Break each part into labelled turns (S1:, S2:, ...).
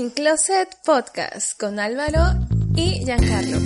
S1: Sin Closet Podcast con Álvaro y Giancarlo.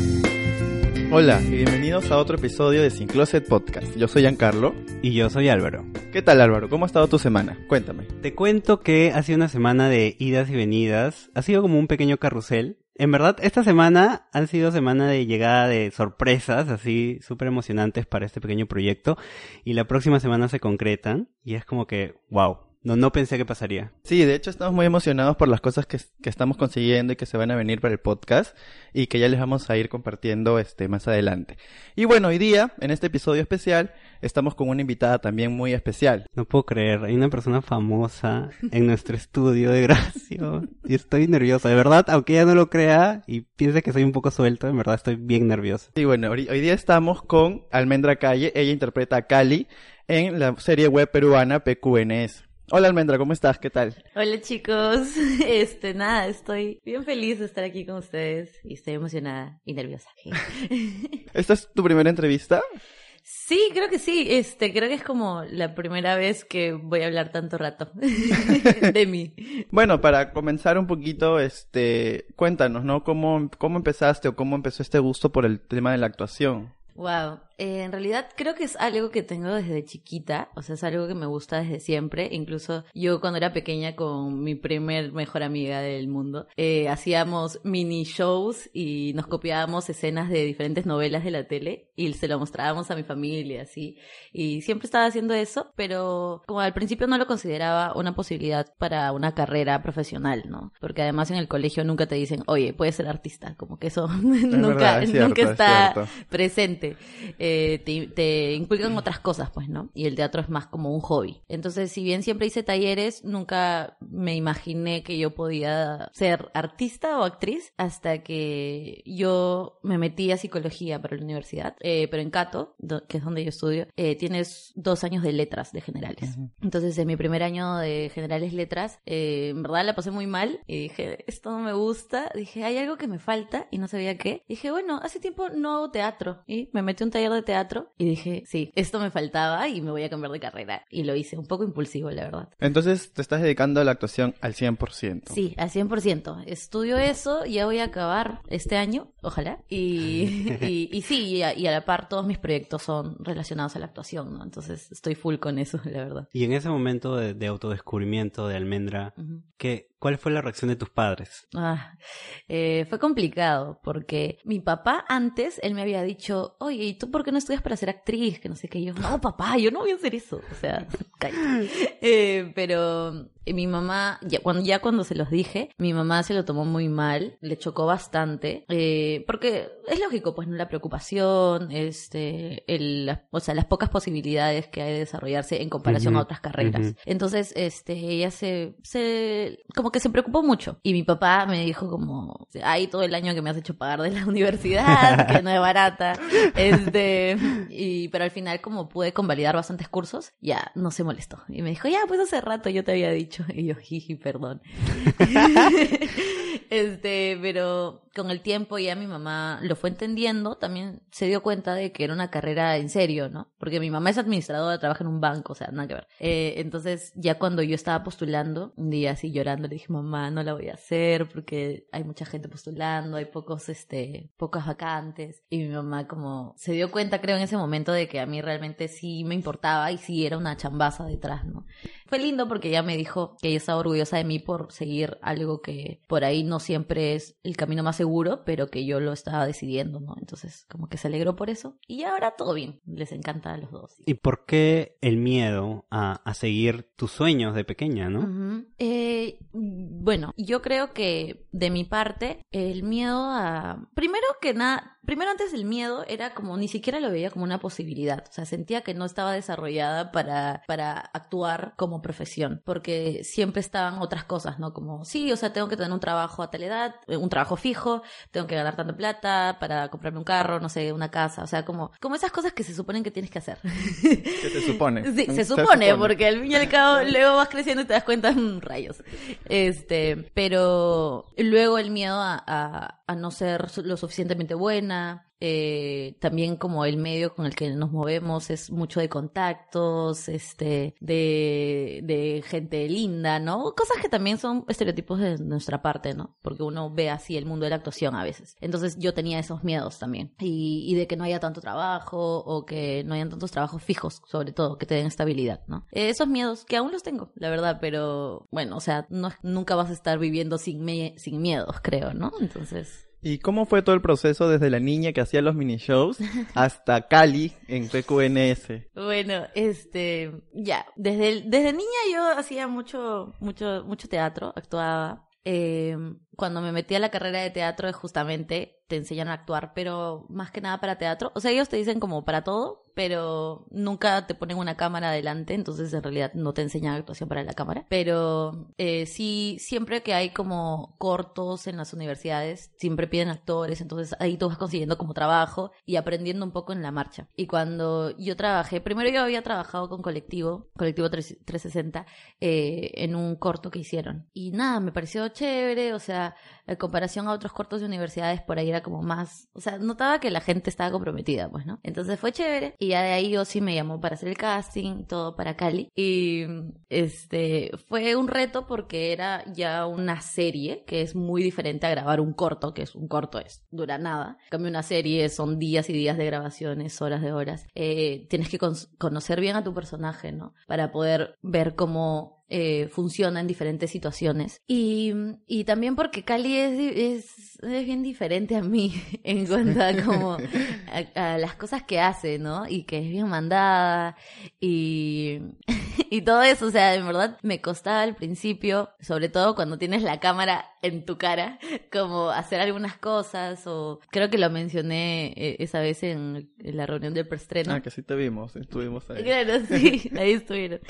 S2: Hola y bienvenidos a otro episodio de Sin Closet Podcast. Yo soy Giancarlo.
S3: Y yo soy Álvaro.
S2: ¿Qué tal Álvaro? ¿Cómo ha estado tu semana? Cuéntame.
S3: Te cuento que ha sido una semana de idas y venidas. Ha sido como un pequeño carrusel. En verdad, esta semana han sido semana de llegada de sorpresas, así súper emocionantes para este pequeño proyecto. Y la próxima semana se concretan. Y es como que, wow, no, no pensé que pasaría.
S2: Sí, de hecho estamos muy emocionados por las cosas que, que, estamos consiguiendo y que se van a venir para el podcast y que ya les vamos a ir compartiendo este más adelante. Y bueno, hoy día, en este episodio especial, estamos con una invitada también muy especial.
S3: No puedo creer, hay una persona famosa en nuestro estudio de grabación y estoy nerviosa, de verdad, aunque ella no lo crea y piense que soy un poco suelto, en verdad estoy bien nervioso.
S2: Sí, bueno, hoy, hoy día estamos con Almendra Calle, ella interpreta a Cali en la serie web peruana PQNS. Hola Almendra, ¿cómo estás? ¿Qué tal?
S4: Hola chicos, este nada, estoy bien feliz de estar aquí con ustedes y estoy emocionada y nerviosa.
S2: ¿Esta es tu primera entrevista?
S4: Sí, creo que sí. Este, creo que es como la primera vez que voy a hablar tanto rato de mí.
S2: Bueno, para comenzar un poquito, este, cuéntanos, ¿no? ¿Cómo, cómo empezaste o cómo empezó este gusto por el tema de la actuación?
S4: Wow, eh, en realidad creo que es algo que tengo desde chiquita, o sea, es algo que me gusta desde siempre. Incluso yo cuando era pequeña con mi primer mejor amiga del mundo, eh, hacíamos mini shows y nos copiábamos escenas de diferentes novelas de la tele y se lo mostrábamos a mi familia, así. Y siempre estaba haciendo eso, pero como al principio no lo consideraba una posibilidad para una carrera profesional, ¿no? Porque además en el colegio nunca te dicen, oye, puedes ser artista, como que eso nunca,
S2: verdad,
S4: nunca está presente eh, te, te, inculcan otras cosas, pues, ¿no? Y el teatro es más como un hobby. Entonces, si bien siempre hice talleres, nunca me imaginé que yo podía ser artista o actriz hasta que yo me metí a psicología para la universidad, eh, pero en Cato, que es donde yo estudio, eh, tienes dos años de letras de generales. Uh -huh. Entonces, en mi primer año de generales letras, eh, en verdad la pasé muy mal y dije, esto no me gusta. Dije, hay algo que me falta y no sabía qué. Dije, bueno, hace tiempo no hago teatro y me metí un taller de teatro y dije, sí, esto me faltaba y me voy a cambiar de carrera. Y lo hice, un poco impulsivo, la verdad.
S2: Entonces, te estás dedicando a la actuación al 100%.
S4: Sí, al 100%. Estudio eso, ya voy a acabar este año, ojalá. Y, y, y sí, y a, y a, la par todos mis proyectos son relacionados a la actuación, ¿no? Entonces, estoy full con eso, la verdad.
S3: Y en ese momento de, de autodescubrimiento de Almendra, uh -huh. ¿qué, ¿Cuál fue la reacción de tus padres?
S4: Ah, eh, fue complicado porque mi papá antes, él me había dicho, oye, ¿y tú por qué no estudias para ser actriz? Que no sé qué. Y yo, no, papá, yo no voy a hacer eso. O sea, eh, pero mi mamá, ya cuando, ya cuando se los dije, mi mamá se lo tomó muy mal, le chocó bastante, eh, porque es lógico, pues, ¿no? la preocupación, este, el, o sea, las pocas posibilidades que hay de desarrollarse en comparación uh -huh, a otras carreras. Uh -huh. Entonces, este, ella se, se, como que se preocupó mucho. Y mi papá me dijo como, ahí todo el año que me has hecho pagar de la universidad, que no es barata, este, y, pero al final como pude convalidar bastantes cursos, ya no se molestó. Y me dijo, ya, pues hace rato yo te había dicho. Y yo, jiji, perdón. este, pero con el tiempo ya mi mamá lo fue entendiendo, también se dio cuenta de que era una carrera en serio, ¿no? Porque mi mamá es administradora, trabaja en un banco, o sea, nada que ver. Eh, entonces, ya cuando yo estaba postulando, un día así llorando, le dije, mamá, no la voy a hacer porque hay mucha gente postulando, hay pocos, este, pocas vacantes. Y mi mamá como se dio cuenta, creo, en ese momento de que a mí realmente sí me importaba y sí era una chambaza detrás, ¿no? Fue lindo porque ella me dijo que ella estaba orgullosa de mí por seguir algo que por ahí no siempre es el camino más seguro, pero que yo lo estaba decidiendo, ¿no? Entonces, como que se alegró por eso. Y ahora todo bien, les encanta a los dos.
S3: ¿Y por qué el miedo a, a seguir tus sueños de pequeña, no?
S4: Uh -huh. eh, bueno, yo creo que de mi parte, el miedo a... Primero que nada, primero antes el miedo era como ni siquiera lo veía como una posibilidad. O sea, sentía que no estaba desarrollada para, para actuar como profesión, porque siempre estaban otras cosas, ¿no? Como, sí, o sea, tengo que tener un trabajo a tal edad, eh, un trabajo fijo, tengo que ganar tanta plata para comprarme un carro, no sé, una casa, o sea, como, como esas cosas que se suponen que tienes que hacer.
S2: ¿Qué te supone?
S4: Sí, se, se supone, supone, porque al fin y al cabo luego vas creciendo y te das cuenta, mmm, rayos. Este, pero luego el miedo a, a, a no ser lo suficientemente buena. Eh, también como el medio con el que nos movemos es mucho de contactos, este, de, de gente linda, ¿no? Cosas que también son estereotipos de nuestra parte, ¿no? Porque uno ve así el mundo de la actuación a veces. Entonces yo tenía esos miedos también. Y, y de que no haya tanto trabajo o que no hayan tantos trabajos fijos, sobre todo, que te den estabilidad, ¿no? Eh, esos miedos que aún los tengo, la verdad, pero bueno, o sea, no, nunca vas a estar viviendo sin, me, sin miedos, creo, ¿no? Entonces...
S2: ¿Y cómo fue todo el proceso desde la niña que hacía los mini shows hasta Cali en PQNS?
S4: Bueno, este, ya, desde, el- desde niña yo hacía mucho, mucho, mucho teatro, actuaba. Eh, cuando me metí a la carrera de teatro, justamente te enseñan a actuar, pero más que nada para teatro. O sea, ellos te dicen como para todo, pero nunca te ponen una cámara adelante, entonces en realidad no te enseñan actuación para la cámara. Pero eh, sí, siempre que hay como cortos en las universidades, siempre piden actores, entonces ahí tú vas consiguiendo como trabajo y aprendiendo un poco en la marcha. Y cuando yo trabajé, primero yo había trabajado con Colectivo, Colectivo 3- 360, eh, en un corto que hicieron. Y nada, me pareció chévere, o sea, en comparación a otros cortos de universidades, por ahí era como más, o sea, notaba que la gente estaba comprometida, pues, ¿no? Entonces fue chévere. Y ya de ahí yo sí me llamó para hacer el casting todo para Cali. Y este, fue un reto porque era ya una serie que es muy diferente a grabar un corto, que es un corto, es, dura nada. En cambio, una serie son días y días de grabaciones, horas de horas. Eh, tienes que con- conocer bien a tu personaje, ¿no? Para poder ver cómo eh, funciona en diferentes situaciones. Y, y también porque Cali es, es, es bien diferente a mí en cuanto a como a, a las cosas que hace, ¿no? Y que es bien mandada y, y todo eso, o sea, en verdad me costaba al principio, sobre todo cuando tienes la cámara en tu cara, como hacer algunas cosas o creo que lo mencioné eh, esa vez en, en la reunión del preestreno.
S2: Ah, que sí te vimos, estuvimos ahí.
S4: Claro, sí, ahí estuvieron.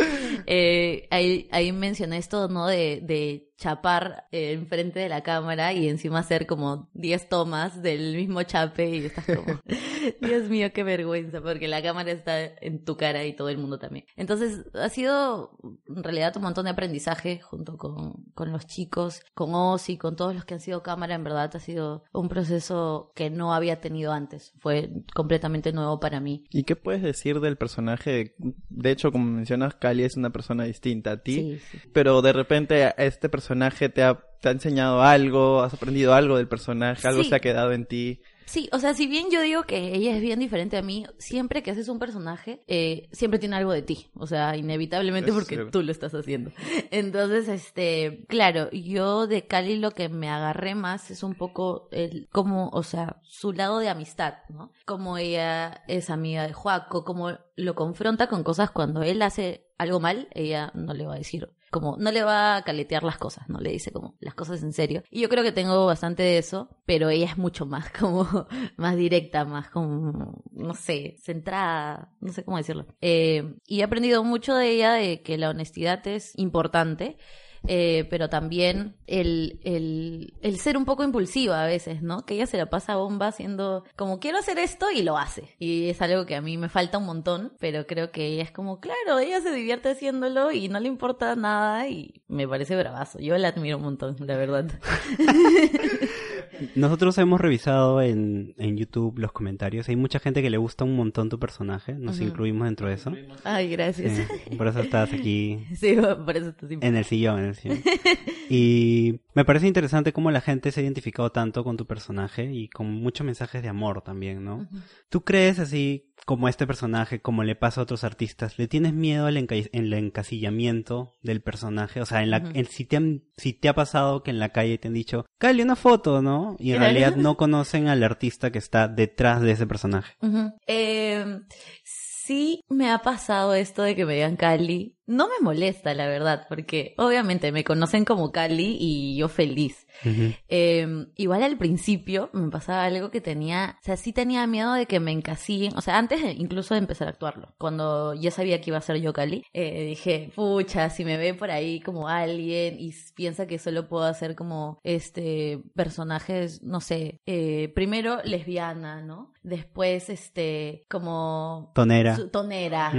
S4: Eh, ahí, ahí mencioné esto, ¿no? De, de chapar eh, enfrente de la cámara y encima hacer como 10 tomas del mismo chape y estás como, Dios mío, qué vergüenza, porque la cámara está en tu cara y todo el mundo también. Entonces, ha sido en realidad un montón de aprendizaje junto con, con los chicos, con Ozzy, con todos los que han sido cámara, en verdad ha sido un proceso que no había tenido antes. Fue completamente nuevo para mí.
S2: ¿Y qué puedes decir del personaje? De hecho, como mencionas, Cali es una persona distinta a ti,
S4: Sí, sí.
S2: pero de repente este personaje te ha, te ha enseñado algo, has aprendido algo del personaje, algo
S4: Sí.
S2: se ha quedado en ti.
S4: Sí, o sea, si bien yo digo que ella es bien diferente a mí, siempre que haces un personaje, eh, siempre tiene algo de ti. O sea, inevitablemente porque tú lo estás haciendo. Entonces, este, claro, yo de Cali lo que me agarré más es un poco el, como, o sea, su lado de amistad, ¿no? Como ella es amiga de Joaco, como lo confronta con cosas cuando él hace algo mal, ella no le va a decir como no le va a caletear las cosas, no le dice como las cosas en serio. Y yo creo que tengo bastante de eso, pero ella es mucho más como más directa, más como no sé, centrada, no sé cómo decirlo. Eh, y he aprendido mucho de ella de que la honestidad es importante. Eh, pero también el, el, el ser un poco impulsiva a veces, ¿no? Que ella se la pasa bomba haciendo como quiero hacer esto y lo hace. Y es algo que a mí me falta un montón, pero creo que ella es como, claro, ella se divierte haciéndolo y no le importa nada y me parece bravazo. Yo la admiro un montón, la verdad.
S3: Nosotros hemos revisado en, en YouTube los comentarios. Hay mucha gente que le gusta un montón tu personaje. Nos incluimos dentro de eso.
S4: Ay, gracias.
S3: Sí, por eso estás aquí
S4: Sí, por eso está siempre.
S3: en el sillón, en el sillón. Y me parece interesante cómo la gente se ha identificado tanto con tu personaje y con muchos mensajes de amor también, ¿no? ¿Tú crees así como este personaje, como le pasa a otros artistas, le tienes miedo al enca- en el encasillamiento del personaje? O sea, en la, en- si, te han- si te ha pasado que en la calle te han dicho, Cali, una foto, ¿no? Y en realidad no conocen al artista que está detrás de ese personaje.
S4: Eh, sí me ha pasado esto de que me digan Cali. No me molesta, la verdad, porque obviamente me conocen como Cali y yo feliz. Eh, igual al principio me pasaba algo que tenía, o sea, sí tenía miedo de que me encasillen, o sea, antes de- incluso de empezar a actuarlo, cuando ya sabía que iba a ser yo Cali, eh, dije, pucha, si me ve por ahí como alguien y piensa que solo puedo hacer como, este, personajes, no sé, eh, primero lesbiana, ¿no? Después, este, como...
S3: Tonera.
S4: su- tonera.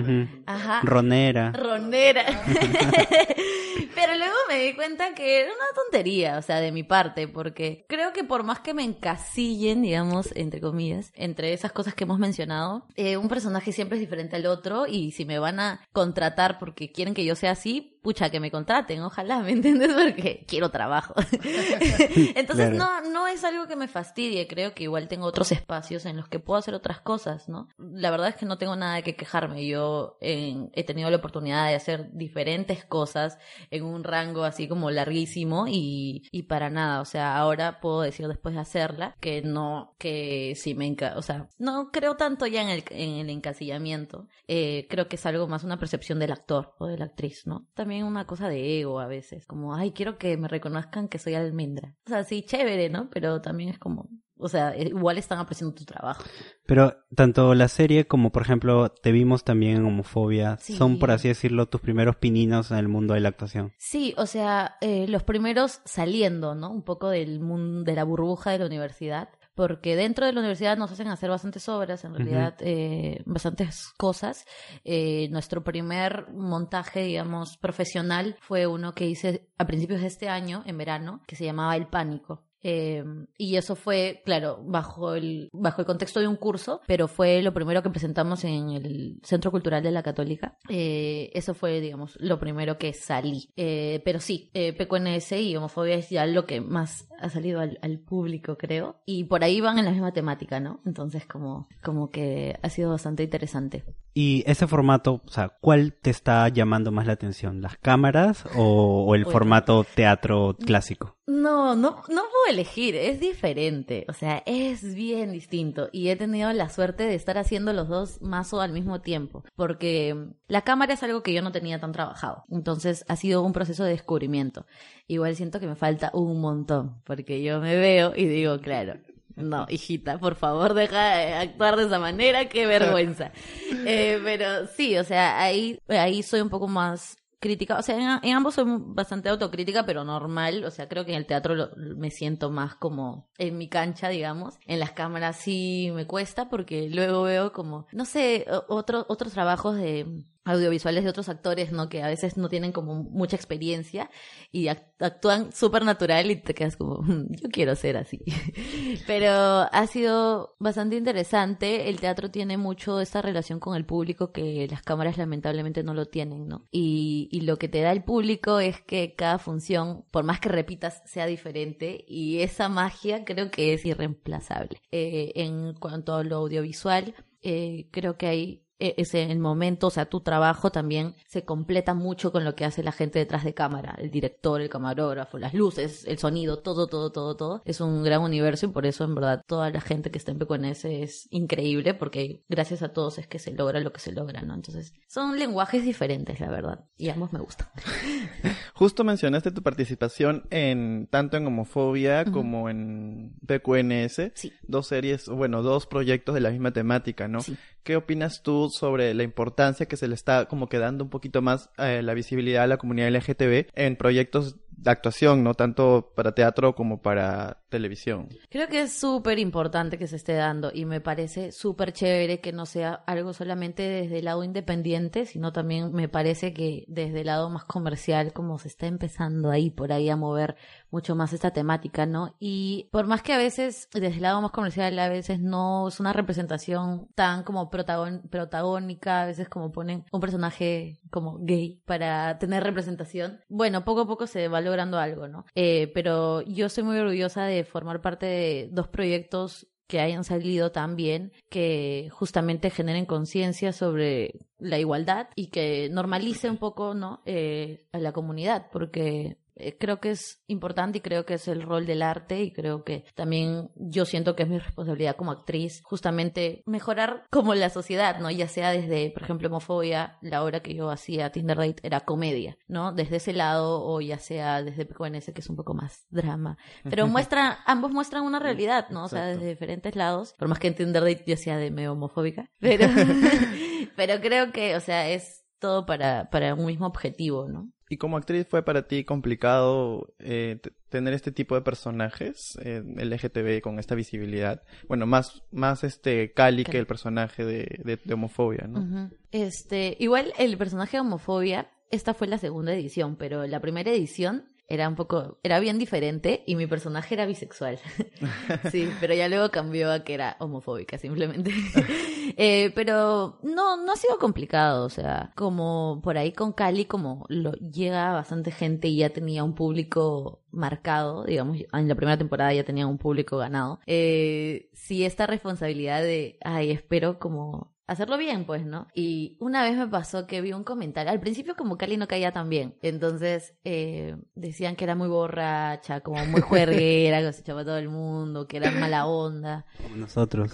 S4: Ajá.
S3: Ronera.
S4: Ronera. Pero luego me di cuenta que era una tontería, o sea, de mi parte, porque creo que por más que me encasillen, digamos, entre comillas, entre esas cosas que hemos mencionado, eh, un personaje siempre es diferente al otro y si me van a contratar porque quieren que yo sea así, pucha, que me contraten, ojalá, ¿me entiendes? Porque quiero trabajo. Entonces, no, no es algo que me fastidie, creo que igual tengo otros espacios en los que puedo hacer otras cosas, ¿no? La verdad es que no tengo nada de que quejarme, yo he tenido la oportunidad de hacer diferentes cosas en un rango así como larguísimo y, y para nada, o sea, ahora puedo decir después de hacerla que no, que sí me enca o sea, no creo tanto ya en el, en el encasillamiento, eh, creo que es algo más una percepción del actor o de la actriz, ¿no? También una cosa de ego a veces, como, ay, quiero que me reconozcan que soy almendra. O sea, sí, chévere, ¿no? Pero también es como, o sea, eh, igual están apreciando tu trabajo.
S3: Pero tanto la serie como, por ejemplo, te vimos también en Homofobia, son, por así decirlo, tus primeros pininos en el mundo de la actuación.
S4: Sí, o sea, eh, los primeros saliendo, ¿no? Un poco del mundo, de la burbuja de la universidad porque dentro de la universidad nos hacen hacer bastantes obras, en realidad, eh, bastantes cosas. Eh, nuestro primer montaje, digamos, profesional fue uno que hice a principios de este año, en verano, que se llamaba El Pánico. Eh, y eso fue, claro, bajo el, bajo el contexto de un curso, pero fue lo primero que presentamos en el Centro Cultural de la Católica. Eh, eso fue, digamos, lo primero que salí. Eh, pero sí, PQNS y homofobia es ya lo que más ha salido al, al, público, creo. Y por ahí van en la misma temática, ¿no? Entonces, como, como que ha sido bastante interesante.
S3: Y ese formato, o sea, ¿cuál te está llamando más la atención? ¿Las cámaras o, el formato teatro clásico?
S4: No, no, no puedo elegir, es diferente, o sea, es bien distinto y he tenido la suerte de estar haciendo los dos más o al mismo tiempo, porque la cámara es algo que yo no tenía tan trabajado, entonces ha sido un proceso de descubrimiento. Igual siento que me falta un montón, porque yo me veo y digo, claro, no, hijita, por favor, deja de actuar de esa manera, qué vergüenza. Eh, pero sí, o sea, ahí, ahí soy un poco más crítica, o sea, en, ambos soy bastante autocrítica, pero normal, o sea, creo que en el teatro me siento más como en mi cancha, digamos, en las cámaras sí me cuesta porque luego veo como, no sé, otros otros trabajos de audiovisuales de otros actores, ¿no? Que a veces no tienen como mucha experiencia y actúan súper natural y te quedas como, mm, yo quiero ser así. Pero ha sido bastante interesante. El teatro tiene mucho esta relación con el público que las cámaras lamentablemente no lo tienen, ¿no? Y, y lo que te da el público es que cada función, por más que repitas, sea diferente y esa magia creo que es irreemplazable. Eh, en cuanto a lo audiovisual, eh, creo que hay ese el momento, o sea, tu trabajo también se completa mucho con lo que hace la gente detrás de cámara, el director, el camarógrafo, las luces, el sonido, todo, todo, todo, todo. Es un gran universo y por eso en verdad toda la gente que está en PQNS es increíble porque gracias a todos es que se logra lo que se logra, ¿no? Entonces, son lenguajes diferentes, la verdad, y ambos me gustan.
S2: Justo mencionaste tu participación en tanto en homofobia como en PQNS,
S4: sí.
S2: dos series, bueno, dos proyectos de la misma temática, ¿no?
S4: Sí.
S2: ¿Qué opinas tú sobre la importancia que se le está como que dando un poquito más eh, la visibilidad a la comunidad LGTB en proyectos de actuación, no tanto para teatro como para televisión.
S4: Creo que es súper importante que se esté dando y me parece súper chévere que no sea algo solamente desde el lado independiente, sino también me parece que desde el lado más comercial, como se está empezando ahí por ahí a mover mucho más esta temática, ¿no? Y por más que a veces desde el lado más comercial a veces no es una representación tan como protagónica, a veces como ponen un personaje como gay para tener representación, bueno, poco a poco se va logrando algo, ¿no? Eh, pero yo estoy muy orgullosa de formar parte de dos proyectos que hayan salido tan bien, que justamente generen conciencia sobre la igualdad y que normalice un poco ¿no? Eh, a la comunidad, porque eh, creo que es importante y creo que es el rol del arte y creo que también yo siento que es mi responsabilidad como actriz justamente mejorar como la sociedad, ¿no? Ya sea desde, por ejemplo, homofobia, la obra que yo hacía, Tinder Date, era comedia, ¿no? Desde ese lado o ya sea desde PQNS, que es un poco más drama. Pero muestra, ambos muestran una realidad, ¿no? O sea, desde diferentes lados. Por más que en Tinder Date yo sea de medio homofóbica. Pero, pero creo que, o sea, es todo para, para un mismo objetivo, ¿no?
S2: ¿Y como actriz fue para ti complicado eh, tener este tipo de personajes eh, LGTB con esta visibilidad? Bueno, más, más este Cali que el personaje de, de, homofobia, ¿no?
S4: Este, igual el personaje de homofobia esta fue la segunda edición, pero la primera edición era un poco, era bien diferente y mi personaje era bisexual. sí, pero ya luego cambió a que era homofóbica simplemente. eh, pero no, no ha sido complicado, o sea, como por ahí con Cali, como lo llega bastante gente y ya tenía un público marcado, digamos, en la primera temporada ya tenía un público ganado. Eh, sí, esta responsabilidad de, ay, espero como hacerlo bien, pues, ¿no? Y una vez me pasó que vi un comentario, al principio como Cali no caía tan bien, entonces eh, decían que era muy borracha, como muy juerguera, que se echaba todo el mundo, que era mala onda.
S3: Como nosotros.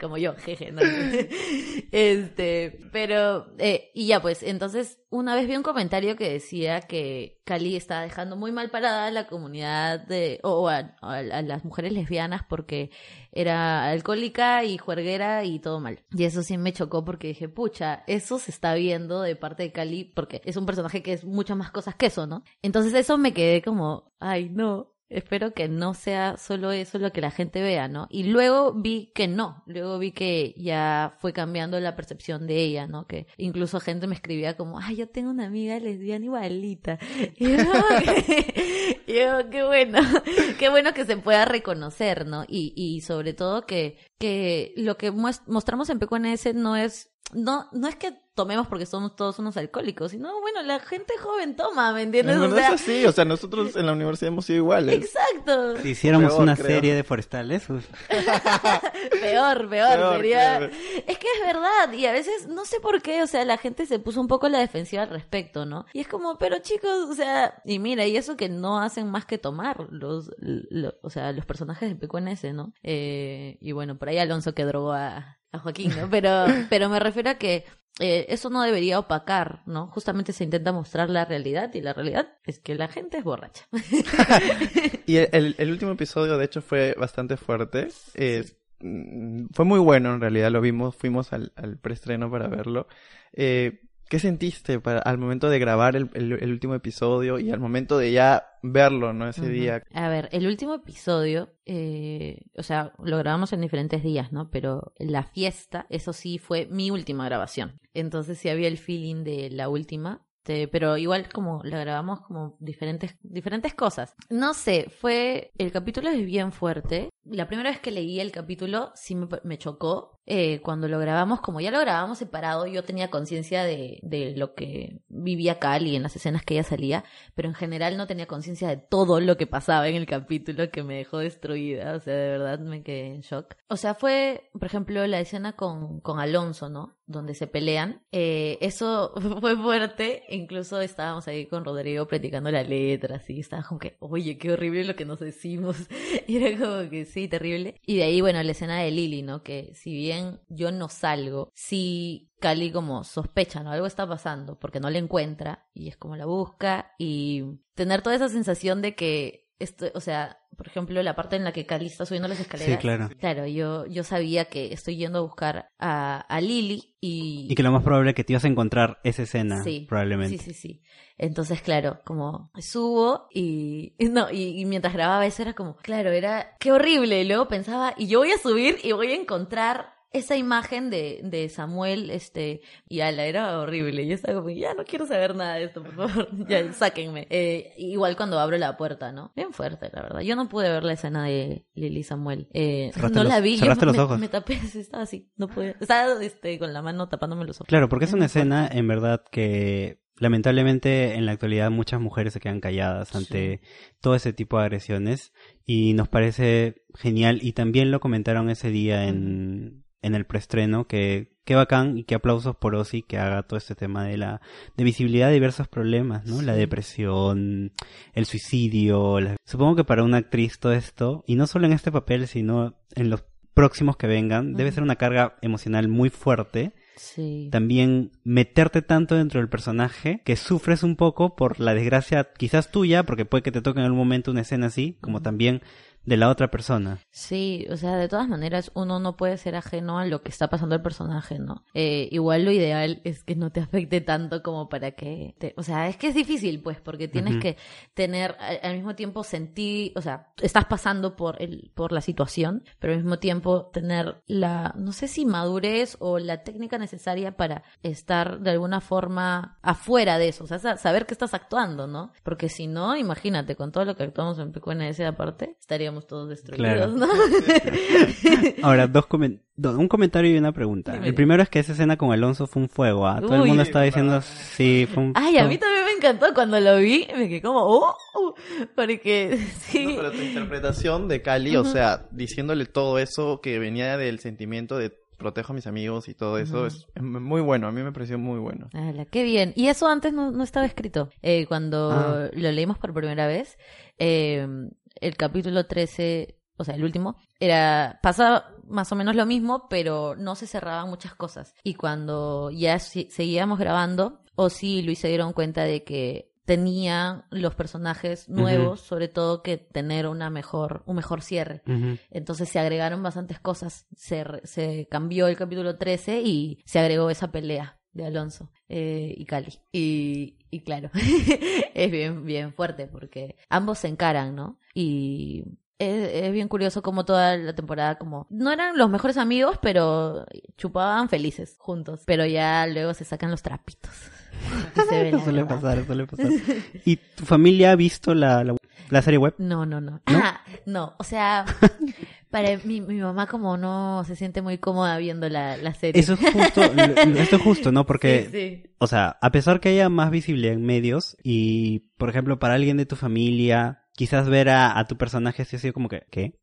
S4: como yo, jeje, ¿no? Este, pero, eh, y ya pues, entonces una vez vi un comentario que decía que Cali estaba dejando muy mal parada a la comunidad de, o a, a las mujeres lesbianas porque era alcohólica y juerguera y todo mal. Y eso sí me chocó porque dije, pucha, eso se está viendo de parte de Cali porque es un personaje que es muchas más cosas que eso, ¿no? Entonces eso me quedé como, ay, no, Espero que no sea solo eso lo que la gente vea, ¿no? Y luego vi que no, luego vi que ya fue cambiando la percepción de ella, ¿no? Que incluso gente me escribía como, ay, yo tengo una amiga lesbiana igualita. Y yo, y yo qué bueno, qué bueno que se pueda reconocer, ¿no? Y, y sobre todo que, que lo que mostramos en PQNS no es no, no es que tomemos porque somos todos unos alcohólicos, sino bueno, la gente joven toma, ¿me entiendes?
S2: o sea, es así, o sea, nosotros en la universidad hemos sido iguales.
S4: Exacto.
S3: Si hiciéramos una serie de forestales.
S4: peor, peor, sería. Es que es verdad, y a veces no sé por qué, o sea, la gente se puso un poco a la defensiva al respecto, ¿no? Y es como, pero chicos, o sea, y mira, y eso que no hacen más que tomar los, o sea, los personajes de PQNS, ¿no? Eh, y bueno, por ahí Alonso que drogó a, a Joaquín, ¿no? Pero, pero me refiero a que eh, eso no debería opacar, ¿no? Justamente se intenta mostrar la realidad y la realidad es que la gente es borracha.
S2: y el, el, último episodio, de hecho, fue bastante fuerte. Eh, fue muy bueno, en realidad, lo vimos, fuimos al, al preestreno para verlo. Eh, ¿Qué sentiste para, al momento de grabar el, el, último episodio y al momento de ya verlo, ¿no? Ese día.
S4: A ver, el último episodio, eh, o sea, lo grabamos en diferentes días, ¿no? Pero la fiesta, eso sí, fue mi última grabación. Entonces sí había el feeling de la última, pero igual como la grabamos como diferentes, diferentes cosas. No sé, fue, el capítulo es bien fuerte. La primera vez que leí el capítulo sí me, chocó eh, cuando lo grabamos, como ya lo grabamos separado, yo tenía conciencia de, de lo que vivía Cali en las escenas que ella salía, pero en general no tenía conciencia de todo lo que pasaba en el capítulo que me dejó destruida, o sea, de verdad me quedé en shock. O sea, fue, por ejemplo, la escena con, con Alonso, ¿no? Donde se pelean. Eh, eso fue fuerte, incluso estábamos ahí con Rodrigo practicando la letra, así, estaba como que, oye, qué horrible lo que nos decimos. Y era como que sí, terrible. Y de ahí, bueno, la escena de Lily, ¿no? Que si bien yo no salgo, si Cali como sospecha, ¿no? Algo está pasando porque no le encuentra y es como la busca y tener toda esa sensación de que esto, o sea, por ejemplo, la parte en la que Cali está subiendo las escaleras.
S3: Sí, claro.
S4: Claro, yo, yo sabía que estoy yendo a buscar a, a Lily y...
S3: Y que lo más probable es que te ibas a encontrar esa escena, sí, probablemente.
S4: Sí, sí, sí. Entonces, claro, como subo y... No, y, y, mientras grababa eso era como, claro, era... Qué horrible. Y luego pensaba, y yo voy a subir y voy a encontrar esa imagen de, de Samuel, este, y ala, era horrible. Yo estaba como, ya no quiero saber nada de esto, por favor, ya sáquenme. Eh, igual cuando abro la puerta, ¿no? Bien fuerte, la verdad. Yo no pude ver la escena de Lily Samuel. Eh, no la vi, yo
S3: los
S4: me,
S3: ojos.
S4: me, tapé, estaba así, no pude. Estaba este, con la mano tapándome los ojos.
S3: Claro, porque es una escena, en verdad, que lamentablemente en la actualidad muchas mujeres se quedan calladas ante todo ese tipo de agresiones y nos parece genial y también lo comentaron ese día en en el preestreno, que qué bacán y qué aplausos por Ozzy que haga todo este tema de la de visibilidad de diversos problemas, ¿no? La depresión, el suicidio, supongo que para una actriz todo esto, y no solo en este papel, sino en los próximos que vengan, debe ser una carga emocional muy fuerte.
S4: Sí.
S3: También meterte tanto dentro del personaje que sufres un poco por la desgracia quizás tuya, porque puede que te toque en algún momento una escena así, como también de la otra persona.
S4: Sí, o sea, de todas maneras uno no puede ser ajeno a lo que está pasando el personaje, ¿no? Eh, igual lo ideal es que no te afecte tanto como para que, te... o sea, es que es difícil, pues, porque tienes que tener al, mismo tiempo sentir, o sea, estás pasando por el, por la situación, pero al mismo tiempo tener la, no sé si madurez o la técnica necesaria para estar de alguna forma afuera de eso, o sea, sa- saber que estás actuando, ¿no? Porque si no, imagínate, con todo lo que actuamos en PQNS aparte, estaríamos todos destruidos,
S3: Claro.
S4: ¿no?
S3: Ahora, dos comen- do- un comentario y una pregunta.
S4: Dime.
S3: El primero es que esa escena con Alonso fue un fuego, ¿ah? Todo el mundo estaba diciendo, sí, fue un
S4: Ay, a mí también me encantó cuando lo vi, me quedé como, oh, oh", porque sí.
S2: No, pero tu interpretación de Cali, o sea, diciéndole todo eso que venía del sentimiento de protejo a mis amigos y todo eso, es muy bueno, a mí me pareció muy bueno.
S4: Ala, qué bien. Y eso antes no, no estaba escrito. Eh, cuando
S3: Ah.
S4: lo leímos por primera vez, eh, el capítulo 13, o sea, el último, era pasa más o menos lo mismo, pero no se cerraban muchas cosas. Y cuando ya seguíamos grabando, Ozzy y Luis se dieron cuenta de que tenían los personajes nuevos, sobre todo que tener una mejor, un mejor cierre. Entonces se agregaron bastantes cosas. Se, se cambió el capítulo 13 y se agregó esa pelea de Alonso eh, y Cali. Y, y claro, es bien, bien fuerte porque ambos se encaran, ¿no? Y es, es bien curioso como toda la temporada como no eran los mejores amigos, pero chupaban felices juntos. Pero ya luego se sacan los trapitos. Y se la
S3: suele pasar, suele pasar. ¿Y tu familia ha visto la, la, la serie web?
S4: No, no, no. Ah, no, o sea, para mi, mi mamá como no se siente muy cómoda viendo la, la serie.
S3: Eso es justo, lo- esto es justo, ¿no? Porque,
S4: Sí, sí.
S3: o sea, a pesar que haya más visibilidad en medios y, por ejemplo, para alguien de tu familia, quizás ver a, a tu personaje así ha sido como que, ¿qué?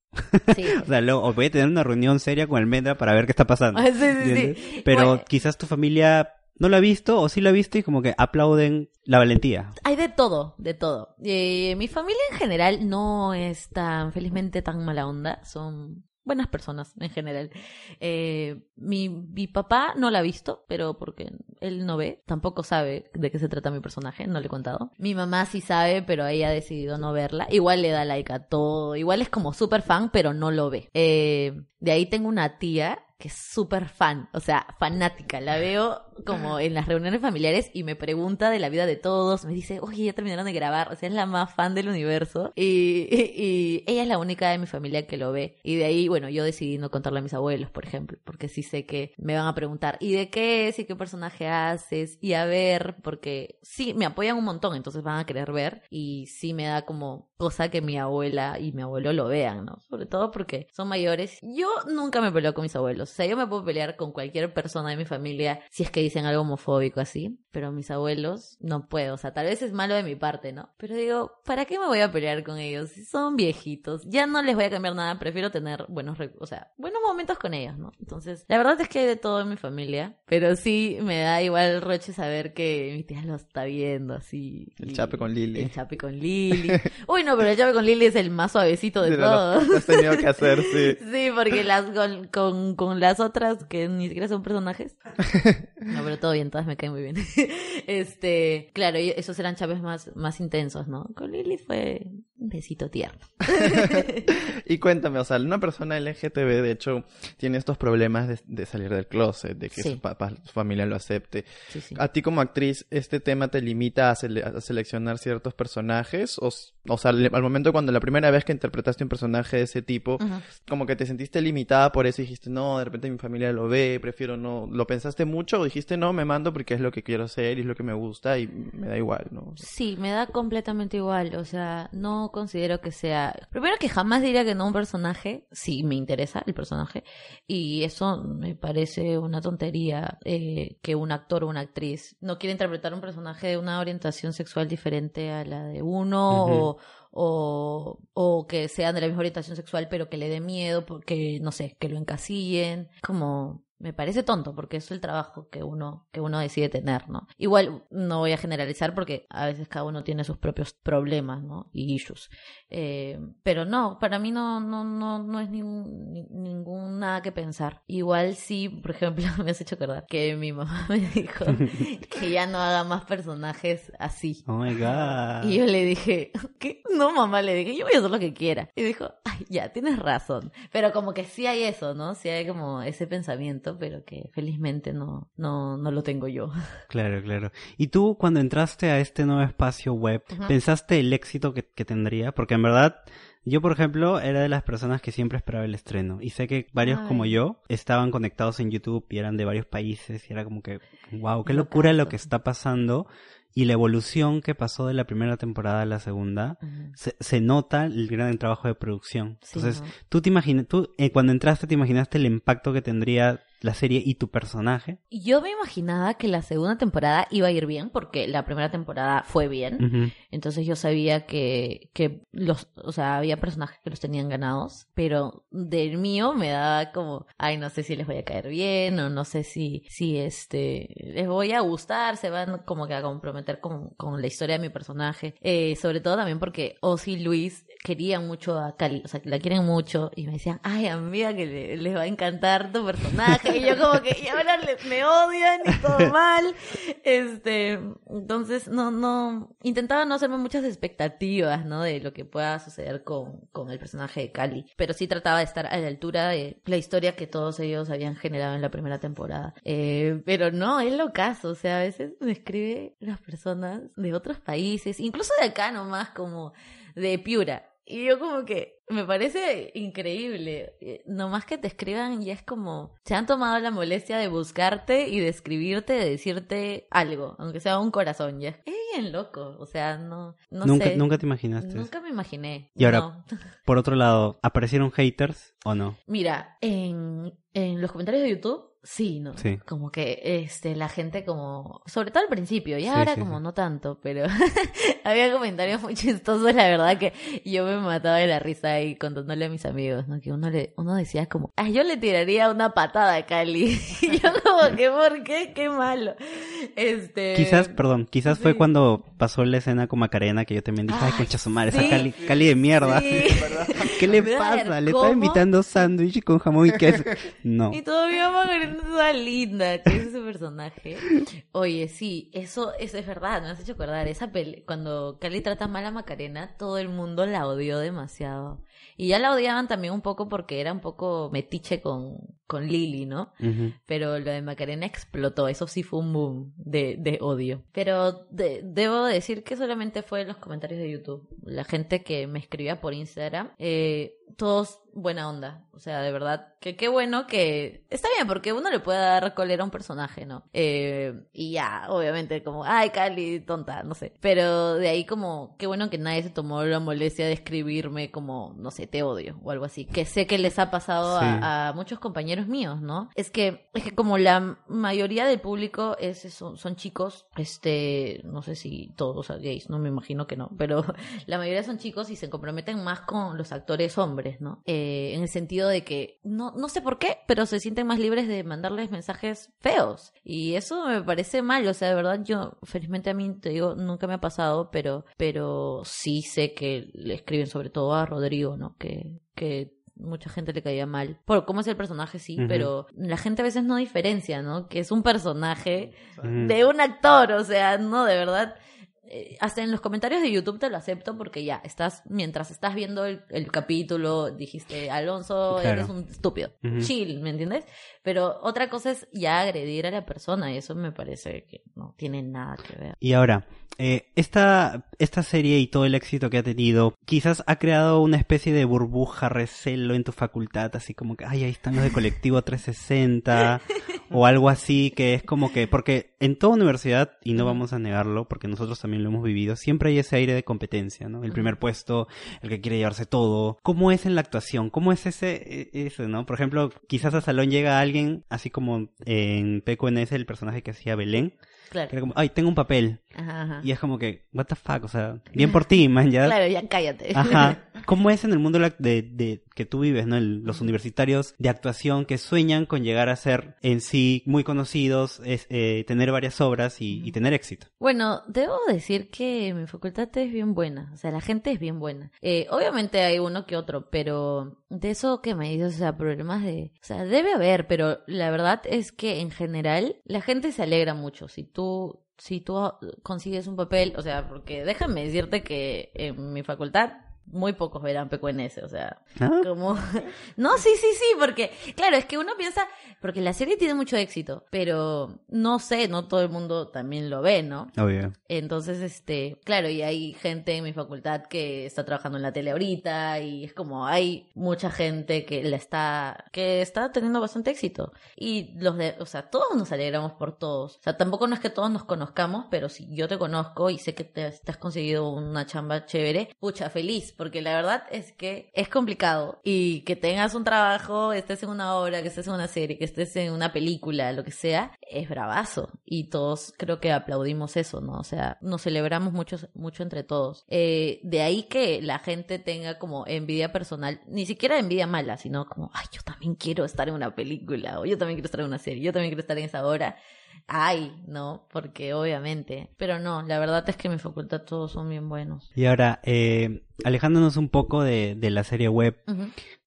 S4: Sí.
S3: O sea, luego, o voy a tener una reunión seria con el Mendra para ver qué está pasando.
S4: Ah, sí, sí, sí.
S3: Pero
S4: Bueno,
S3: quizás tu familia no lo ha visto o sí lo ha visto y como que aplauden la valentía.
S4: hay de todo, de todo. Eh, mi familia en general no es tan, felizmente, tan mala onda. Son buenas personas en general. Eh, mi, mi papá no la ha visto, pero porque él no ve, tampoco sabe de qué se trata mi personaje, no le he contado. Mi mamá sí sabe, pero ella ha decidido no verla. Igual le da like a todo, igual es como súper fan, pero no lo ve. Eh, de ahí tengo una tía que es súper fan, o sea, fanática. La veo como en las reuniones familiares y me pregunta de la vida de todos. Me dice, oye, ya terminaron de grabar. O sea, es la más fan del universo. Y, y- y ella es la única de mi familia que lo ve. Y de ahí, bueno, yo decidí no contarle a mis abuelos, por ejemplo, porque sí sé que me van a preguntar, ¿y de qué es? ¿Y qué personaje haces? Y a ver, porque sí, me apoyan un montón, entonces van a querer ver. Y sí me da como cosa que mi abuela y mi abuelo lo vean, ¿no? Sobre todo porque son mayores. Yo nunca me peleo con mis abuelos. O sea, yo me puedo pelear con cualquier persona de mi familia si es que dicen algo homofóbico así. Pero mis abuelos no puedo. O sea, tal vez es malo de mi parte, ¿no? Pero digo, ¿para qué me voy a pelear con ellos? Si son viejitos. Ya no les voy a cambiar nada. Prefiero tener buenos, o sea, buenos momentos con ellos, ¿no? Entonces, la verdad es que hay de todo en mi familia. Pero sí me da igual roche saber que mi tía lo está viendo así.
S2: El
S4: y-
S2: chape con Lili.
S4: El chape con Lili. Uy, no, pero el chape con Lili es el más suavecito de todos.
S2: Lo has tenido que hacer, sí.
S4: Sí, porque las con, con, con las otras que ni siquiera son personajes. No, pero todo bien, todas me caen muy bien. Este, claro, esos eran chapes más, más intensos, ¿no? Con Lili fue un besito tierno.
S2: Y cuéntame, o sea, una persona LGTB, de hecho, tiene estos problemas de, de salir del closet, de que
S4: Sí.
S2: su papá, su familia lo acepte.
S4: Sí, sí.
S2: ¿A ti como actriz, este tema te limita a, sele- a seleccionar ciertos personajes? O, o sea, al momento cuando la primera vez que interpretaste un personaje de ese tipo, como que te sentiste limitada por eso y dijiste, no, de repente mi familia lo ve, prefiero no. ¿Lo pensaste mucho o dijiste, no, me mando porque es lo que quiero hacer y es lo que me gusta y me da igual, ¿no?
S4: Sí, me da completamente igual. O sea, no considero que sea. Primero que jamás diría que no un personaje. Sí, me interesa el personaje. Y eso me parece una tontería eh, que un actor o una actriz no quiera interpretar un personaje de una orientación sexual diferente a la de uno
S3: Ujú.
S4: o, o, o que sean de la misma orientación sexual pero que le dé miedo porque, no sé, que lo encasillen. Como me parece tonto porque es el trabajo que uno que uno decide tener, ¿no? Igual no voy a generalizar porque a veces cada uno tiene sus propios problemas, ¿no? Y issues. Eh, pero no, para mí no no no no es ningún ningún nada que pensar. Igual sí, por ejemplo, me has hecho acordar que mi mamá me dijo que ya no haga más personajes así.
S3: Oh my god.
S4: Y yo le dije, ¿qué? No, mamá, le dije, yo voy a hacer lo que quiera. Y dijo, ay, ya, tienes razón. Pero como que sí hay eso, ¿no? Sí hay como ese pensamiento, pero que felizmente no, no, no lo tengo yo.
S3: Claro, claro. ¿Y tú cuando entraste a este nuevo espacio web, pensaste el éxito que, que tendría? Porque en verdad, yo por ejemplo era de las personas que siempre esperaba el estreno. Y sé que varios
S4: Ay.
S3: como yo estaban conectados en YouTube y eran de varios países y era como que, wow, qué locura lo que está pasando. Y la evolución que pasó de la primera temporada a la segunda, se, se nota el gran trabajo de producción.
S4: Sí,
S3: Entonces,
S4: ¿no?
S3: tú te imaginas, tú eh, cuando entraste te imaginaste el impacto que tendría la serie y tu personaje.
S4: Yo me imaginaba que la segunda temporada iba a ir bien porque la primera temporada fue bien. Entonces yo sabía que, que los, o sea, había personajes que los tenían ganados, pero del mío me daba como, ay, no sé si les voy a caer bien o no sé si, si este, les voy a gustar, se van como que a comprometer con, con la historia de mi personaje. Eh, sobre todo también porque Ozzy y Luis querían mucho a Cali, o sea, la quieren mucho y me decían, ay, amiga, que le- les va a encantar tu personaje. Y yo como que, y ahora me odian y todo mal. Este, entonces, no, no, intentaba no hacerme muchas expectativas, ¿no? De lo que pueda suceder con, con el personaje de Cali. Pero sí trataba de estar a la altura de la historia que todos ellos habían generado en la primera temporada. Eh, pero no, es lo caso. O sea, a veces me escribe las personas de otros países, incluso de acá nomás, como de Piura. Y yo como que me parece increíble. Eh, Nomás que te escriban ya es como, se han tomado la molestia de buscarte y de escribirte, de decirte algo, aunque sea un corazón ya. Es bien loco, o sea, no, no
S3: nunca,
S4: sé.
S3: nunca te imaginaste.
S4: Nunca me imaginé.
S3: Y ahora-
S4: No.
S3: Por otro lado, ¿aparecieron haters o no?
S4: Mira, en, en los comentarios de YouTube, sí, ¿no?
S3: Sí.
S4: Como que este, la gente como, sobre todo al principio, ya
S3: Sí,
S4: ahora
S3: sí,
S4: como no tanto, pero había comentarios muy chistosos, la verdad que yo me mataba de la risa ahí contándole a mis amigos, ¿no? Que uno le, uno decía como, ah, yo le tiraría una patada a Cali. y yo como que, ¿por qué? Qué malo. Este.
S3: Quizás, perdón, quizás fue cuando pasó la escena con Macarena que yo también dije, ay, concha su madre, esa. Cali, Cali de mierda.
S4: Sí.
S3: ¿Qué le
S4: ver,
S3: pasa? Le estaba invitando sándwich con jamón y queso. No.
S4: Y todavía Margarita toda linda, que es ese personaje. Oye, sí, eso, eso es verdad, me has hecho acordar. Esa pele cuando Cali trata mal a Macarena, todo el mundo la odió demasiado. Y ya la odiaban también un poco porque era un poco metiche con, con Lily, ¿no?
S3: Ujú.
S4: Pero lo de Macarena explotó, eso sí fue un boom de, de odio. Pero de- debo decir que solamente fue en los comentarios de YouTube. La gente que me escribía por Instagram, eh, todos buena onda. O sea, de verdad, que qué bueno que... Está bien, porque uno le puede dar colera a un personaje, ¿no? Eh, y ya, obviamente, como, ay, Cali, tonta, no sé. Pero de ahí como, qué bueno que nadie se tomó la molestia de escribirme como, no sé, te odio o algo así. Que sé que les ha pasado
S3: Sí.
S4: a, a muchos compañeros míos, ¿no? Es que, es que como la mayoría del público es, son, son chicos, este, no sé si todos gays, no me imagino que no, pero la mayoría son chicos y se comprometen más con los actores hombres, ¿no? Eh, en el sentido de que, no, no sé por qué, pero se sienten más libres de mandarles mensajes feos. Y eso me parece mal, o sea, de verdad yo, felizmente a mí, te digo, nunca me ha pasado, pero, pero sí sé que le escriben sobre todo a Rodrigo, ¿no? Que, que mucha gente le caía mal. Por cómo es el personaje, sí, pero la gente a veces no diferencia, ¿no? Que es un personaje de un actor, o sea, no, de verdad. Eh, hasta en los comentarios de YouTube te lo acepto porque ya, estás, mientras estás viendo el, el capítulo, dijiste, Alonso,
S3: Claro.
S4: eres un estúpido. Chill, ¿me entiendes? Pero otra cosa es ya agredir a la persona y eso me parece que no tiene nada que ver.
S3: Y ahora, eh, esta, esta serie y todo el éxito que ha tenido, quizás ha creado una especie de burbuja, recelo en tu facultad, así como que, ay, ahí están los de colectivo 360, o algo así, que es como que, porque en toda universidad, y no vamos a negarlo, porque nosotros también lo hemos vivido, siempre hay ese aire de competencia, ¿no? El primer puesto, el que quiere llevarse todo. ¿Cómo es en la actuación? ¿Cómo es ese, e- ese, no? Por ejemplo, quizás a Salón llega alguien, así como en PQNS el personaje que hacía Belén,
S4: Claro.
S3: que era como, ay, tengo un papel.
S4: Ajá, ajá.
S3: Y es como que, what the fuck, o sea, bien por ti, man, ya.
S4: Claro, ya cállate.
S3: Ajá. ¿Cómo es en el mundo de, de- de- que tú vives, ¿no? El- los universitarios de actuación que sueñan con llegar a ser en sí muy conocidos, es, eh, tener varias obras y, y tener éxito.
S4: Bueno, debo decir que mi facultad es bien buena, o sea, la gente es bien buena. Eh, obviamente hay uno que otro, pero de eso que me dices, o sea, problemas de... O sea, debe haber, pero la verdad es que en general la gente se alegra mucho. Si tú, si tú consigues un papel, o sea, porque déjame decirte que en mi facultad muy pocos verán PQNS, o sea,
S3: ¿Ah?
S4: como... No, sí, sí, sí, porque, claro, es que uno piensa, porque la serie tiene mucho éxito, pero no sé, no todo el mundo también lo ve, ¿no?
S3: Obvio.
S4: Entonces, este, claro, y hay gente en mi facultad que está trabajando en la tele ahorita y es como hay mucha gente que la está, que está teniendo bastante éxito. Y los de, o sea, todos nos alegramos por todos. O sea, tampoco no es que todos nos conozcamos, pero si yo te conozco y sé que te, te has conseguido una chamba chévere, pucha, feliz, porque la verdad es que es complicado y que tengas un trabajo, estés en una obra, que estés en una serie, que estés en una película, lo que sea, es bravazo. Y todos creo que aplaudimos eso, ¿no? O sea, nos celebramos mucho, mucho entre todos. Eh, de ahí que la gente tenga como envidia personal, ni siquiera envidia mala, sino como, ay, yo también quiero estar en una película, o yo también quiero estar en una serie, yo también quiero estar en esa obra. Ay, ¿no? Porque obviamente. Pero no, la verdad es que en mi facultad todos son bien buenos.
S3: Y ahora, eh, alejándonos un poco de, de la serie web.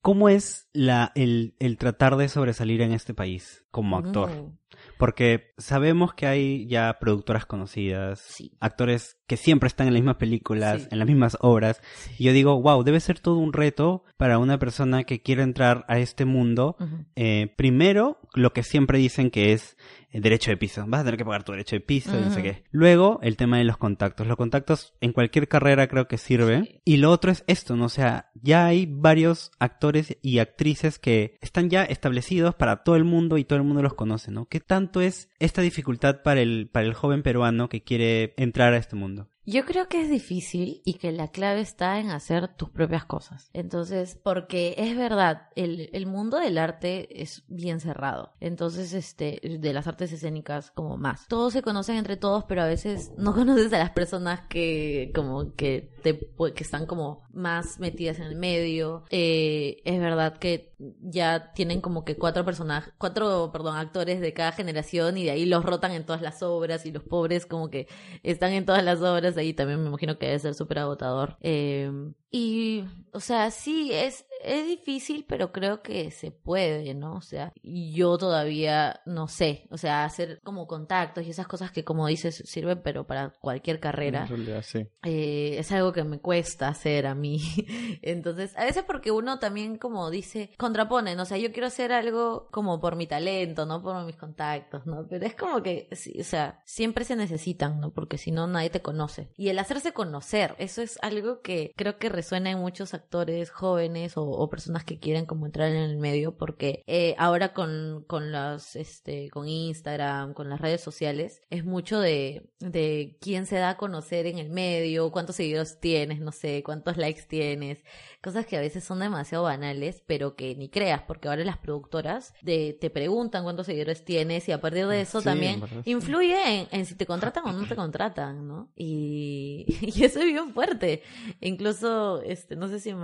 S3: ¿cómo es la, el, el tratar de sobresalir en este país como actor?
S4: Mm.
S3: Porque sabemos que hay ya productoras conocidas,
S4: Sí.
S3: actores que siempre están en las mismas películas,
S4: Sí.
S3: en las mismas obras. Y yo digo, wow, debe ser todo un reto para una persona que quiere entrar a este mundo.
S4: Ujú.
S3: Eh, primero, lo que siempre dicen que es eh, derecho de piso. Vas a tener que pagar tu derecho de piso y no sé qué. Luego, el tema de los contactos. Los contactos en cualquier carrera creo que sirve.
S4: Sí.
S3: Y lo otro es esto, ¿no? O sea, ya hay varios actores y actrices que están ya establecidos para todo el mundo y todo el mundo los conoce, ¿no? ¿Qué tanto es esta dificultad para el, para el joven peruano que quiere entrar a este mundo?
S4: Yo creo que es difícil y que la clave está en hacer tus propias cosas. Entonces, porque es verdad, el, el mundo del arte es bien cerrado. Entonces, este, de las artes escénicas como más. Todos se conocen entre todos, pero a veces no conoces a las personas que como que te que están como más metidas en el medio. Eh, es verdad que ya tienen como que cuatro personajes, cuatro, perdón, actores de cada generación y de ahí los rotan en todas las obras y los pobres como que están en todas las obras, ahí también me imagino que debe ser súper agotador. Eh, y, o sea, sí, es, es difícil, pero creo que se puede, ¿no? O sea, yo todavía no sé, o sea, hacer como contactos y esas cosas que como dices sirven, pero para cualquier carrera
S2: En realidad, sí.
S4: eh, es algo que me cuesta hacer a mí. Entonces, a veces porque uno también como dice, contraponen, o sea, yo quiero hacer algo como por mi talento, no por mis contactos, ¿no? Pero es como que, sí, o sea, siempre se necesitan, ¿no? Porque si no, nadie te conoce. Y el hacerse conocer, eso es algo que creo que resuena en muchos actores jóvenes o, o personas que quieren como entrar en el medio, porque eh, ahora con, con las, este, con Instagram, con las redes sociales, es mucho de, de quién se da a conocer en el medio, cuántos seguidores tienes, no sé, cuántos likes tienes, cosas que a veces son demasiado banales, pero que ni creas, porque ahora las productoras de, te preguntan cuántos seguidores tienes y a partir de eso
S2: Sí,
S4: también influye en, en si te contratan o no te contratan, ¿no? Y, y eso es bien fuerte. Incluso, este, no sé si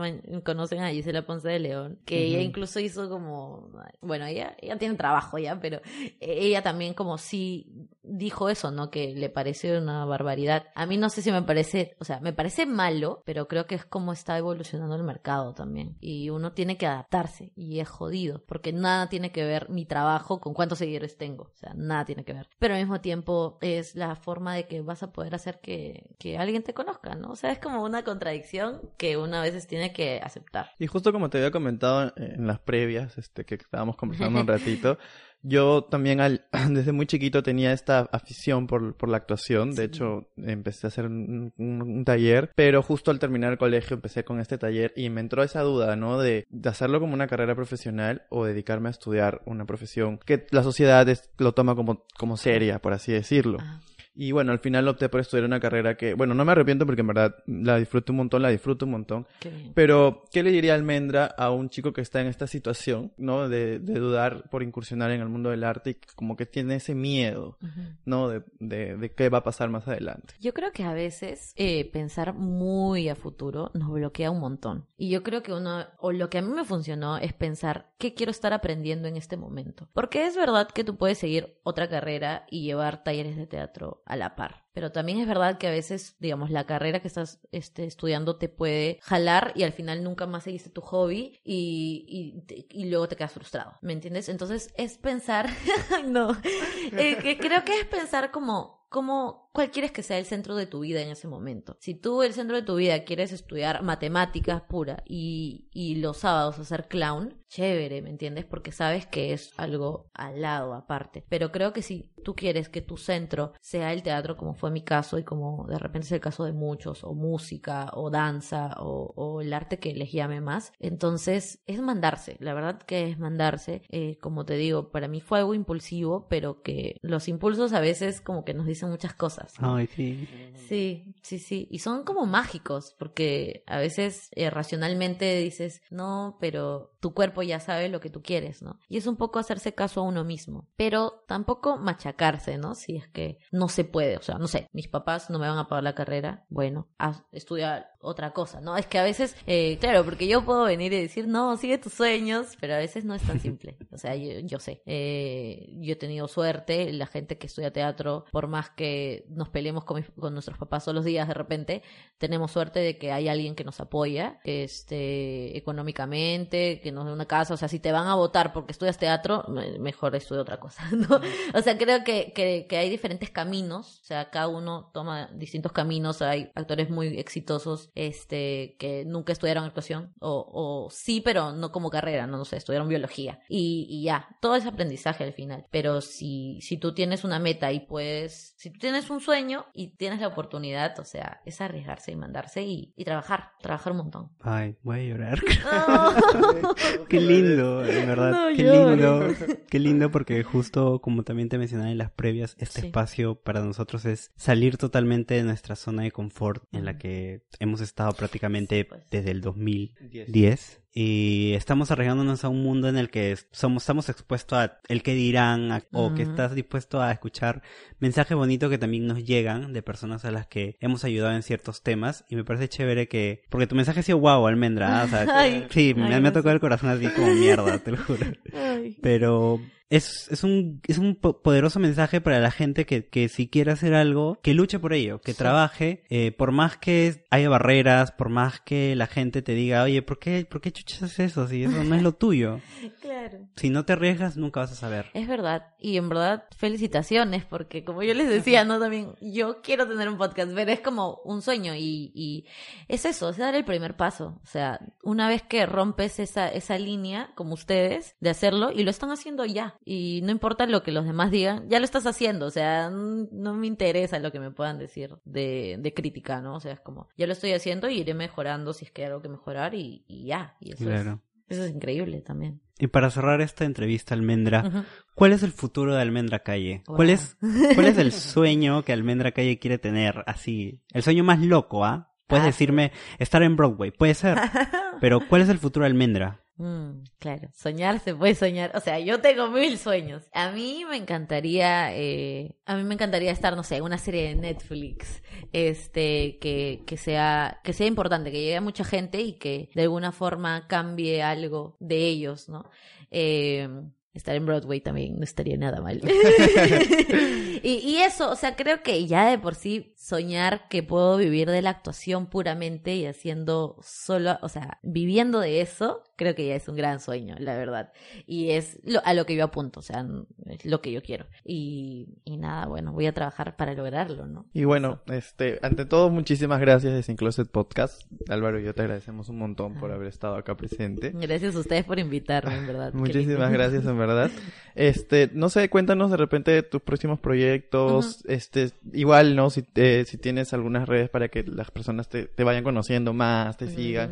S4: conocen a Gisela Ponce de León, que ella incluso hizo como, bueno, ella, ella tiene trabajo ya, pero ella también como sí dijo eso, ¿no? Que le parece una barbaridad. A mí no sé si me parece, o sea, me parece malo, pero creo que es como está evolucionando el mercado también. Y uno tiene que adaptarse y es jodido, porque nada tiene que ver mi trabajo con cuántos seguidores tengo, o sea, nada tiene que ver. Pero al mismo tiempo es la forma de que vas a poder hacer que, que alguien te conozca, ¿no? O sea, es como una contradicción que uno a veces tiene que aceptar.
S2: Y justo como te había comentado en, en las previas, este, que estábamos conversando un ratito, yo también al, desde muy chiquito tenía esta afición por, por la actuación. De
S4: Sí.
S2: hecho, empecé a hacer un, un- un taller, pero justo al terminar el colegio empecé con este taller y me entró esa duda, ¿no? De, de hacerlo como una carrera profesional o dedicarme a estudiar una profesión que la sociedad es- lo toma como, como seria, por así decirlo.
S4: Ajá.
S2: Y bueno, al final opté por estudiar una carrera que, bueno, no me arrepiento porque en verdad la disfruto un montón, la disfruto un montón.
S4: Qué.
S2: Pero, ¿qué le diría Almendra a un chico que está en esta situación, ¿no? De, de dudar por incursionar en el mundo del arte y como que tiene ese miedo. ¿no? De, de, de qué va a pasar más adelante.
S4: Yo creo que a veces eh, pensar muy a futuro nos bloquea un montón. Y yo creo que uno, o lo que a mí me funcionó es pensar qué quiero estar aprendiendo en este momento. Porque es verdad que tú puedes seguir otra carrera y llevar talleres de teatro a la par. Pero también es verdad que a veces, digamos, la carrera que estás este, estudiando te puede jalar y al final nunca más seguiste tu hobby y, y, luego te quedas frustrado. ¿Me entiendes? Entonces es pensar, no, Eh, que creo que es pensar como, como, ¿cuál quieres que sea el centro de tu vida en ese momento? Si tú el centro de tu vida quieres estudiar matemáticas pura y, los sábados hacer clown, chévere, ¿me entiendes? Porque sabes que es algo al lado, aparte. Pero creo que si tú quieres que tu centro sea el teatro, como fue mi caso y como de repente es el caso de muchos, o música, o danza, o, o el arte que les llame más, entonces es mandarse, la verdad que es mandarse. Eh, como te digo, para mí fue algo impulsivo, pero que los impulsos a veces como que nos dicen muchas cosas. ¿No?
S3: Ay, sí.
S4: Sí, sí, sí. Y son como mágicos, porque a veces eh, racionalmente dices, no, pero tu cuerpo ya sabe lo que tú quieres, ¿no? Y es un poco hacerse caso a uno mismo, pero tampoco machacarse, ¿no? Si es que no se puede, o sea, no sé, mis papás no me van a pagar la carrera, bueno, haz- estudia otra cosa, ¿no? Es que a veces, eh, claro, porque yo puedo venir y decir, no, sigue tus sueños, pero a veces no es tan simple. O sea, yo, yo sé, eh, yo he tenido suerte, la gente que estudia teatro, por más que nos peleemos con, mis- con nuestros papás todos los días de repente, tenemos suerte de que hay alguien que nos apoya, este, económicamente, que nos dé una casa, o sea, si te van a votar porque estudias teatro, me- mejor estudia otra cosa, ¿no? O sea, creo que, que, que hay diferentes caminos, o sea, cada uno toma distintos caminos, hay actores muy exitosos, este, que nunca estudiaron actuación, o, o sí, pero no como carrera, no, no sé, estudiaron biología, y, y ya, todo es aprendizaje al final, pero si, si tú tienes una meta y puedes, si tú tienes un sueño y tienes la oportunidad, o sea, es arriesgarse y mandarse y, y trabajar, trabajar un montón.
S3: Ay, voy a llorar.
S4: No.
S3: Qué lindo, en verdad.
S4: No
S3: qué lindo. Qué lindo porque justo como también te mencionaba en las previas, este
S4: Sí.
S3: espacio para nosotros es salir totalmente de nuestra zona de confort en la que hemos estado prácticamente
S4: pues.
S3: desde el 2010 y estamos arriesgándonos a un mundo en el que somos estamos expuestos a el que dirán a- o que estás dispuesto a escuchar mensajes bonitos que también nos llegan de personas a las que hemos ayudado en ciertos temas y me parece chévere que porque tu mensaje ha sido guau almendra ¿ah? o sea,
S4: Ay.
S3: sí me,
S4: Ay,
S3: me ha tocado el corazón así como mierda te lo juro
S4: Ay.
S3: pero es, es un, es un po- poderoso mensaje para la gente que, que si quiere hacer algo, que luche por ello, que
S4: Sí.
S3: trabaje, eh, por más que haya barreras, por más que la gente te diga, oye, ¿por qué, ¿por qué chuchas eso si eso no es lo tuyo?
S4: Claro.
S3: Si no te arriesgas, nunca vas a saber.
S4: Es verdad, y en verdad felicitaciones, porque como yo les decía, ¿no? También yo quiero tener un podcast, pero es como un sueño y, y es eso, es dar el primer paso. O sea, una vez que rompes esa, esa línea, como ustedes, de hacerlo, y lo están haciendo ya, y no importa lo que los demás digan, ya lo estás haciendo, o sea, no me interesa lo que me puedan decir de, de crítica, ¿no? O sea, es como, ya lo estoy haciendo y iré mejorando si es que hay algo que mejorar y, y ya, y eso,
S3: Claro.
S4: es, eso es increíble también.
S3: Y para cerrar esta entrevista, Almendra. ¿cuál es el futuro de Almendra Calle?
S4: Wow.
S3: ¿Cuál es, cuál es el sueño que Almendra Calle quiere tener? Así, el sueño más loco, ¿ah? Puedes
S4: Ah,
S3: decirme, estar en Broadway, puede ser. Pero ¿cuál es el futuro de Almendra?
S4: Mm, claro, soñar se puede soñar. O sea, yo tengo mil sueños. A mí me encantaría, eh, a mí me encantaría estar, no sé, en una serie de Netflix, este, que, que sea, que sea importante, que llegue a mucha gente y que de alguna forma cambie algo de ellos, ¿no? Eh, estar en Broadway también no estaría nada mal. y, y eso, o sea, creo que ya de por sí soñar que puedo vivir de la actuación puramente y haciendo solo, o sea, viviendo de eso, creo que ya es un gran sueño, la verdad. Y es lo, a lo que yo apunto, o sea, es lo que yo quiero. Y, y nada, bueno, voy a trabajar para lograrlo, ¿no?
S2: Y bueno, este, ante todo, muchísimas gracias de Sin Closet Podcast. Álvaro y yo te agradecemos un montón por haber estado acá presente.
S4: Gracias a ustedes por invitarme, en verdad.
S2: Muchísimas gracias, en verdad. Este, no sé, cuéntanos de repente tus próximos proyectos. Este, igual, ¿no? Si, eh, si tienes algunas redes para que las personas te, te vayan conociendo más, te sigan.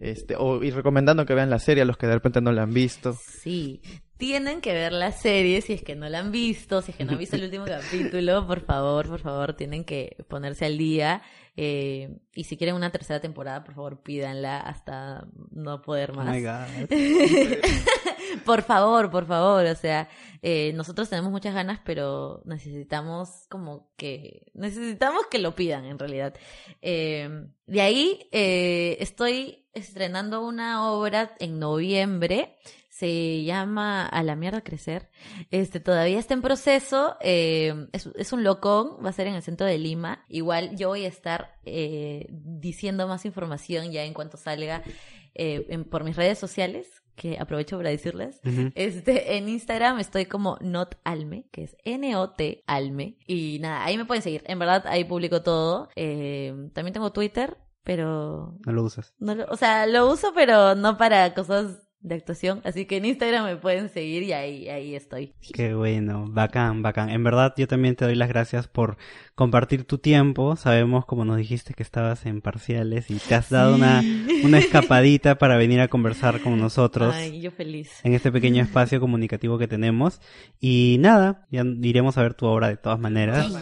S2: Este, o, y recomendando que vean la serie a los que de repente no la han visto.
S4: Sí, tienen que ver la serie si es que no la han visto, si es que no han visto el último capítulo, por favor, por favor, tienen que ponerse al día. Eh, y si quieren una tercera temporada, por favor, pídanla hasta no poder
S3: Oh
S4: más.
S3: my God.
S4: por favor, por favor, o sea, eh, nosotros tenemos muchas ganas, pero necesitamos como que, necesitamos que lo pidan en realidad. Eh, de ahí eh, estoy estrenando una obra en noviembre, se llama A la mierda crecer, este todavía está en proceso, eh, es, es un locón, va a ser en el centro de Lima, igual yo voy a estar eh, diciendo más información ya en cuanto salga eh, en- por mis redes sociales, que aprovecho para decirles. Este, en Instagram estoy como notalme, que es N-O-T alme. Y nada, ahí me pueden seguir. En verdad, ahí publico todo. Eh, también tengo Twitter, pero...
S3: No lo usas.
S4: No, lo- o sea, lo uso, pero no para cosas de actuación. Así que en Instagram me pueden seguir y ahí, ahí estoy.
S3: Qué bueno, bacán, bacán. En verdad, yo también te doy las gracias por compartir tu tiempo. Sabemos, como nos dijiste, que estabas en parciales y te has dado una, una escapadita para venir a conversar con nosotros
S4: Ay, yo feliz.
S3: en este pequeño espacio comunicativo que tenemos. Y nada, ya iremos a ver tu obra de todas maneras.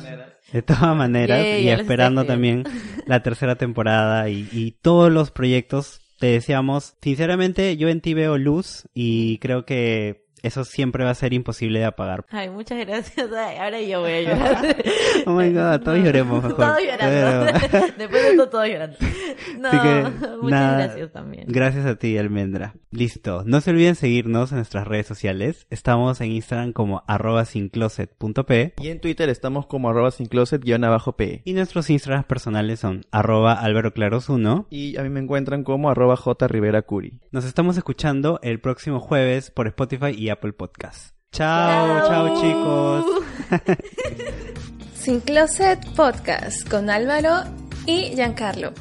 S3: De todas maneras,
S4: Yay,
S3: y
S4: ya los
S3: esperando también la tercera temporada y, y todos los proyectos. Te deseamos, sinceramente, yo en ti veo luz y creo que eso siempre va a ser imposible de apagar.
S4: Ay, muchas gracias. Ay, ahora yo voy a llorar.
S3: Oh my god, todos lloremos mejor.
S4: Todos llorando. Después de esto, todos llorando. No,
S3: Así que,
S4: muchas
S3: nada,
S4: gracias también.
S3: Gracias a ti, Almendra. Listo. No se olviden seguirnos en nuestras redes sociales. Estamos en Instagram como arroba sincloset.p
S2: Y en Twitter estamos como arroba sin closet guion abajo P.
S3: y nuestros Instagrams personales son arroba alvaroclaros1.
S2: Y a mí me encuentran como arroba J Rivera Curi.
S3: Nos estamos escuchando el próximo jueves por Spotify y Apple Podcast. Chao, chao, chicos.
S1: Sin Closet Podcast con Álvaro y Giancarlo.